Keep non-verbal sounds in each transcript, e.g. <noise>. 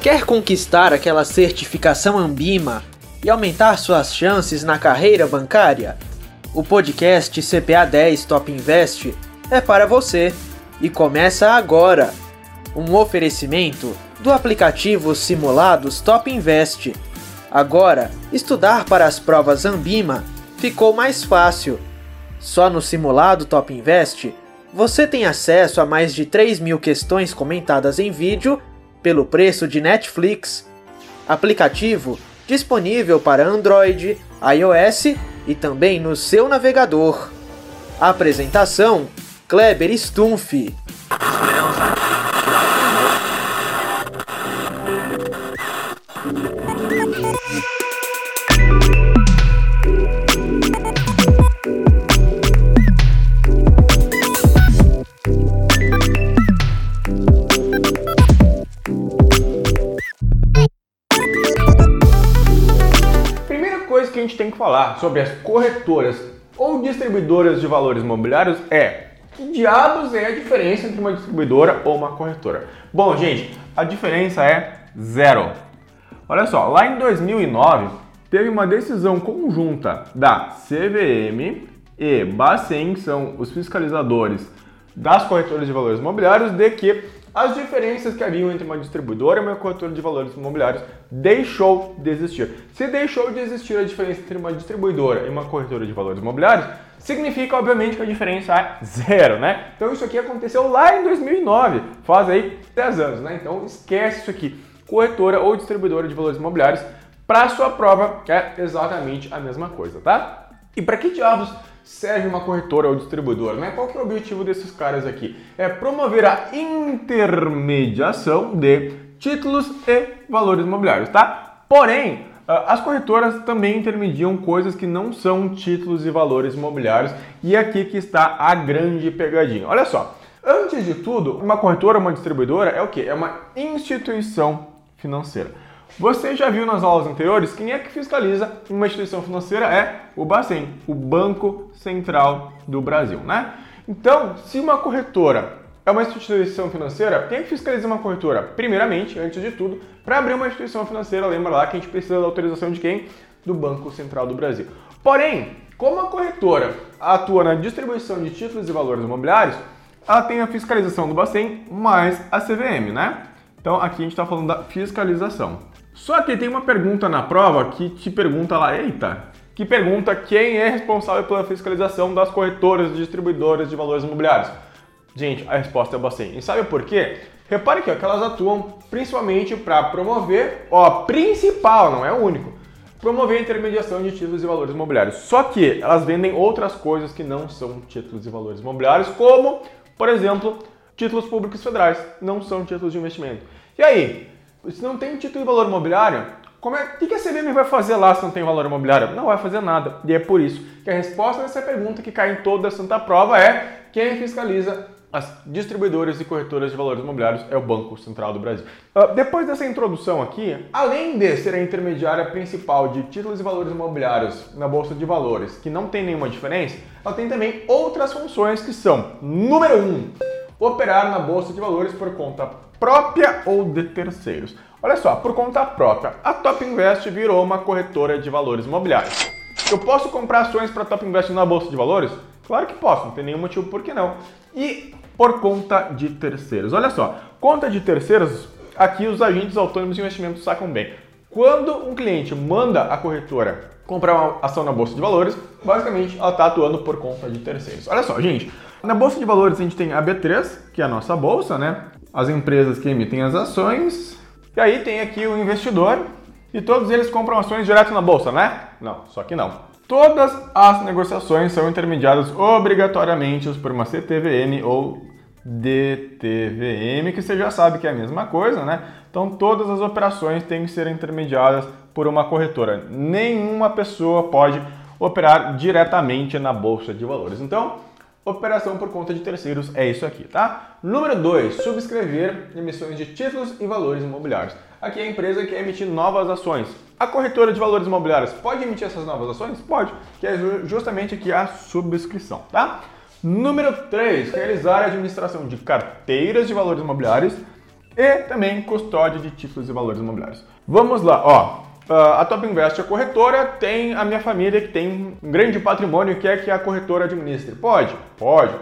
Quer conquistar aquela certificação Ambima e aumentar suas chances na carreira bancária? O podcast CPA 10 Top Invest é para você e começa agora. Um oferecimento do aplicativo Simulados Top Invest. Agora, estudar para as provas Ambima ficou mais fácil. Só no simulado Top Invest você tem acesso a mais de 3 mil questões comentadas em vídeo pelo preço de Netflix. Aplicativo disponível para Android, iOS e também no seu navegador. Apresentação: Kleber Stumpf. Falar sobre as corretoras ou distribuidoras de valores imobiliários é que diabos é a diferença entre uma distribuidora ou uma corretora? Bom, gente, a diferença é zero. Olha só, lá em 2009 teve uma decisão conjunta da CVM e Bacen, que são os fiscalizadores das corretoras de valores imobiliários, de que as diferenças que haviam entre uma distribuidora e uma corretora de valores imobiliários deixou de existir. Se deixou de existir a diferença entre uma distribuidora e uma corretora de valores imobiliários, significa obviamente que a diferença é zero, né? Então isso aqui aconteceu lá em 2009, faz aí 10 anos, né? Então esquece isso aqui. Corretora ou distribuidora de valores imobiliários, para sua prova é exatamente a mesma coisa, tá? E para que diabos serve uma corretora ou distribuidora, né? Qual que é o objetivo desses caras aqui? É promover a intermediação de títulos e valores imobiliários, tá? Porém, ah, as corretoras também intermediam coisas que não são títulos e valores imobiliários e aqui que está a grande pegadinha. Olha só, antes de tudo, uma corretora, uma distribuidora é o que? É uma instituição financeira. Você já viu nas aulas anteriores quem é que fiscaliza uma instituição financeira? É o Bacen, o Banco Central do Brasil, né? Então, se uma corretora é uma instituição financeira, quem é que fiscaliza uma corretora? Primeiramente, antes de tudo, para abrir uma instituição financeira, lembra lá que a gente precisa da autorização de quem? Do Banco Central do Brasil. Porém, como a corretora atua na distribuição de títulos e valores imobiliários, ela tem a fiscalização do Bacen mais a CVM, né? Então aqui a gente está falando da fiscalização. Só que tem uma pergunta na prova que te pergunta lá, eita, que pergunta quem é responsável pela fiscalização das corretoras e distribuidoras de valores imobiliários. Gente, a resposta é o Bacen. E sabe por quê? Repare que, ó, que elas atuam principalmente para promover, ó, principal, não é o único, promover a intermediação de títulos e valores imobiliários. Só que elas vendem outras coisas que não são títulos e valores imobiliários, como, por exemplo, títulos públicos federais, não são títulos de investimento. E aí, se não tem título de valor imobiliário, como é, o que a CVM vai fazer lá se não tem valor imobiliário? Não vai fazer nada. E é por isso que a resposta dessa pergunta que cai em toda a santa prova é quem fiscaliza as distribuidoras e corretoras de valores imobiliários é o Banco Central do Brasil. Uh, depois dessa introdução aqui, além de ser a intermediária principal de títulos e valores imobiliários na Bolsa de Valores, que não tem nenhuma diferença, ela tem também outras funções que são, número 1, um, operar na Bolsa de Valores por conta própria ou de terceiros. Olha só, por conta própria, a Top Invest virou uma corretora de valores imobiliários. Eu posso comprar ações para a Top Invest na bolsa de valores? Claro que posso, não tem nenhum motivo por que não. E por conta de terceiros. Olha só, conta de terceiros, aqui os agentes autônomos de investimento sacam bem. Quando um cliente manda a corretora comprar uma ação na bolsa de valores, basicamente ela está atuando por conta de terceiros. Olha só, gente, na bolsa de valores a gente tem a B3, que é a nossa bolsa, né? as empresas que emitem as ações. E aí tem aqui o investidor e todos eles compram ações direto na bolsa, né? Não, só que não. Todas as negociações são intermediadas obrigatoriamente por uma CTVM ou DTVM, que você já sabe que é a mesma coisa, né? Então todas as operações têm que ser intermediadas por uma corretora. Nenhuma pessoa pode operar diretamente na bolsa de valores. Então, Operação por conta de terceiros é isso aqui, tá? Número 2, subscrever emissões de títulos e valores imobiliários. Aqui é a empresa que emite novas ações. A corretora de valores imobiliários pode emitir essas novas ações? Pode, que é justamente aqui a subscrição, tá? Número 3, realizar a administração de carteiras de valores imobiliários e também custódia de títulos e valores imobiliários. Vamos lá, ó. Ah, a Top Invest, a corretora, tem a minha família que tem um grande patrimônio que é que a corretora administre. Pode? Pode.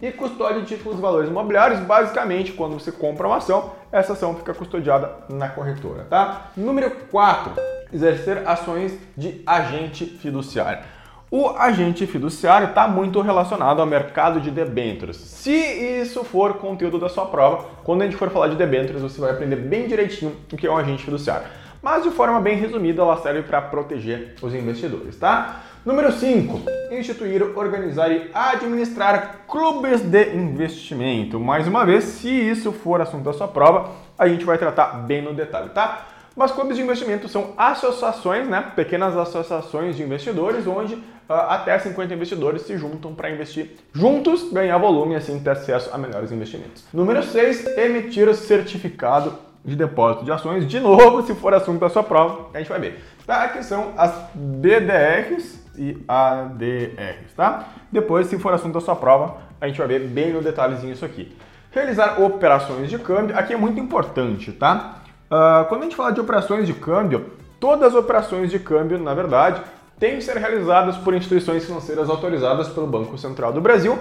E custódia de títulos e valores imobiliários, basicamente, quando você compra uma ação, essa ação fica custodiada na corretora, tá? Número 4, exercer ações de agente fiduciário. O agente fiduciário está muito relacionado ao mercado de debêntures. Se isso for conteúdo da sua prova, quando a gente for falar de debêntures, você vai aprender bem direitinho o que é um agente fiduciário. Mas de forma bem resumida, ela serve para proteger os investidores, tá? Número 5. Instituir, organizar e administrar clubes de investimento. Mais uma vez, se isso for assunto da sua prova, a gente vai tratar bem no detalhe, tá? Mas clubes de investimento são associações, né, pequenas associações de investidores, onde uh, até 50 investidores se juntam para investir juntos, ganhar volume e assim ter acesso a melhores investimentos. Número 6, emitir certificado de depósito de ações. De novo, se for assunto da sua prova, a gente vai ver. Tá? Aqui são as BDRs e ADRs, tá? Depois, se for assunto da sua prova, a gente vai ver bem no detalhezinho isso aqui. Realizar operações de câmbio, aqui é muito importante, tá? Uh, quando a gente fala de operações de câmbio, todas as operações de câmbio, na verdade, têm que ser realizadas por instituições financeiras autorizadas pelo Banco Central do Brasil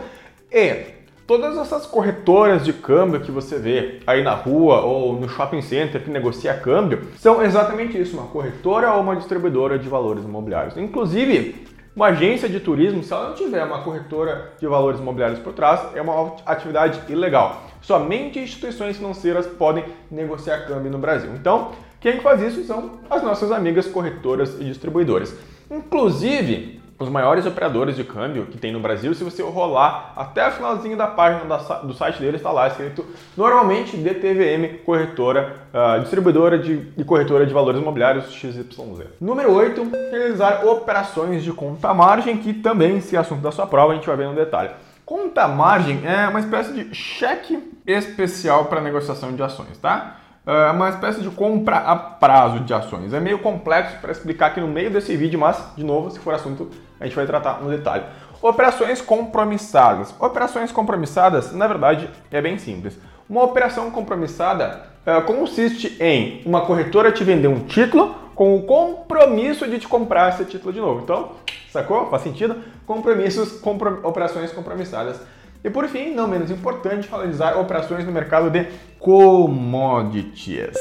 e todas essas corretoras de câmbio que você vê aí na rua ou no shopping center que negocia câmbio são exatamente isso, uma corretora ou uma distribuidora de valores imobiliários. Inclusive, uma agência de turismo, se ela não tiver uma corretora de valores imobiliários por trás, é uma atividade ilegal. Somente instituições financeiras podem negociar câmbio no Brasil. Então, quem faz isso são as nossas amigas corretoras e distribuidoras. Inclusive, os maiores operadores de câmbio que tem no Brasil, se você rolar até o finalzinho da página do site deles, está lá escrito normalmente DTVM, corretora, uh, distribuidora de, e corretora de valores imobiliários XYZ. Número 8, realizar operações de conta margem, que também, se é assunto da sua prova, a gente vai ver no detalhe. Conta margem é uma espécie de cheque especial para negociação de ações, tá? É uma espécie de compra a prazo de ações. É meio complexo para explicar aqui no meio desse vídeo, mas, de novo, se for assunto, a gente vai tratar no detalhe. Operações compromissadas. Operações compromissadas, na verdade, é bem simples. Uma operação compromissada é, consiste em uma corretora te vender um título com o compromisso de te comprar esse título de novo. Então, sacou? Faz sentido? Compromissos, comprom operações compromissadas. E por fim, não menos importante, realizar operações no mercado de commodities.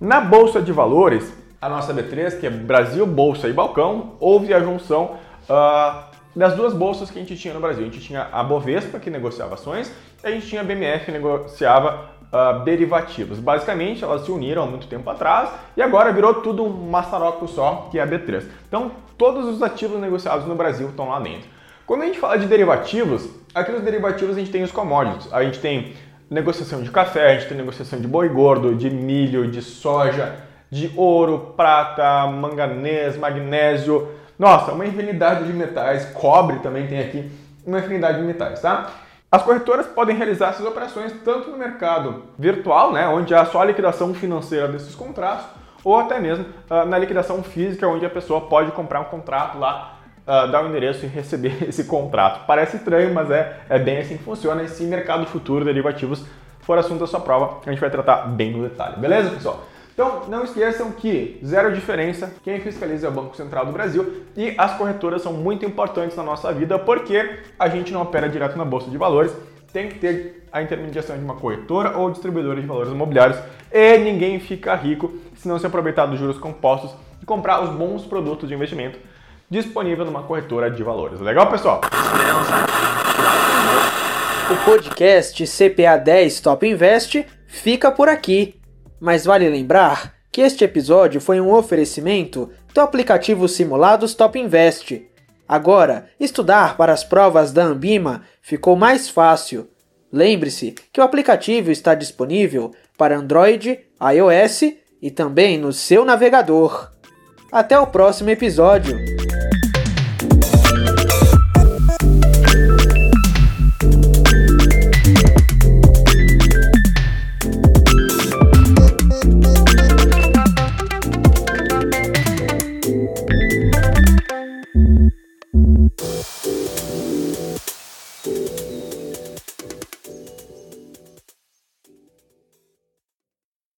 Na bolsa de valores, a nossa B3, que é Brasil Bolsa e Balcão, houve a junção uh, das duas bolsas que a gente tinha no Brasil. A gente tinha a Bovespa, que negociava ações, e a gente tinha a BMF, que negociava uh, derivativos. Basicamente, elas se uniram há muito tempo atrás e agora virou tudo um maçaroco só, que é a B3. Então, todos os ativos negociados no Brasil estão lá dentro. Quando a gente fala de derivativos, aqui nos derivativos a gente tem os commodities. A gente tem negociação de café, a gente tem negociação de boi gordo, de milho, de soja, de ouro, prata, manganês, magnésio. Nossa, uma infinidade de metais, cobre também tem aqui, uma infinidade de metais, tá? As corretoras podem realizar essas operações tanto no mercado virtual, né, onde há só a liquidação financeira desses contratos, ou até mesmo uh, na liquidação física, onde a pessoa pode comprar um contrato lá, uh, dar o um endereço e receber <laughs> esse contrato. Parece estranho, mas é, é bem assim que funciona. E se mercado futuro, derivativos, for assunto da sua prova, a gente vai tratar bem no detalhe. Beleza, pessoal? Então, não esqueçam que zero diferença, quem fiscaliza é o Banco Central do Brasil e as corretoras são muito importantes na nossa vida porque a gente não opera direto na bolsa de valores, tem que ter a intermediação de uma corretora ou distribuidora de valores imobiliários e ninguém fica rico se não se aproveitar dos juros compostos e comprar os bons produtos de investimento disponível numa corretora de valores. Legal, pessoal? O podcast CPA 10 Top Invest fica por aqui. Mas vale lembrar que este episódio foi um oferecimento do aplicativo Simulados Top Invest. Agora, estudar para as provas da Ambima ficou mais fácil. Lembre-se que o aplicativo está disponível para Android, iOS e também no seu navegador. Até o próximo episódio!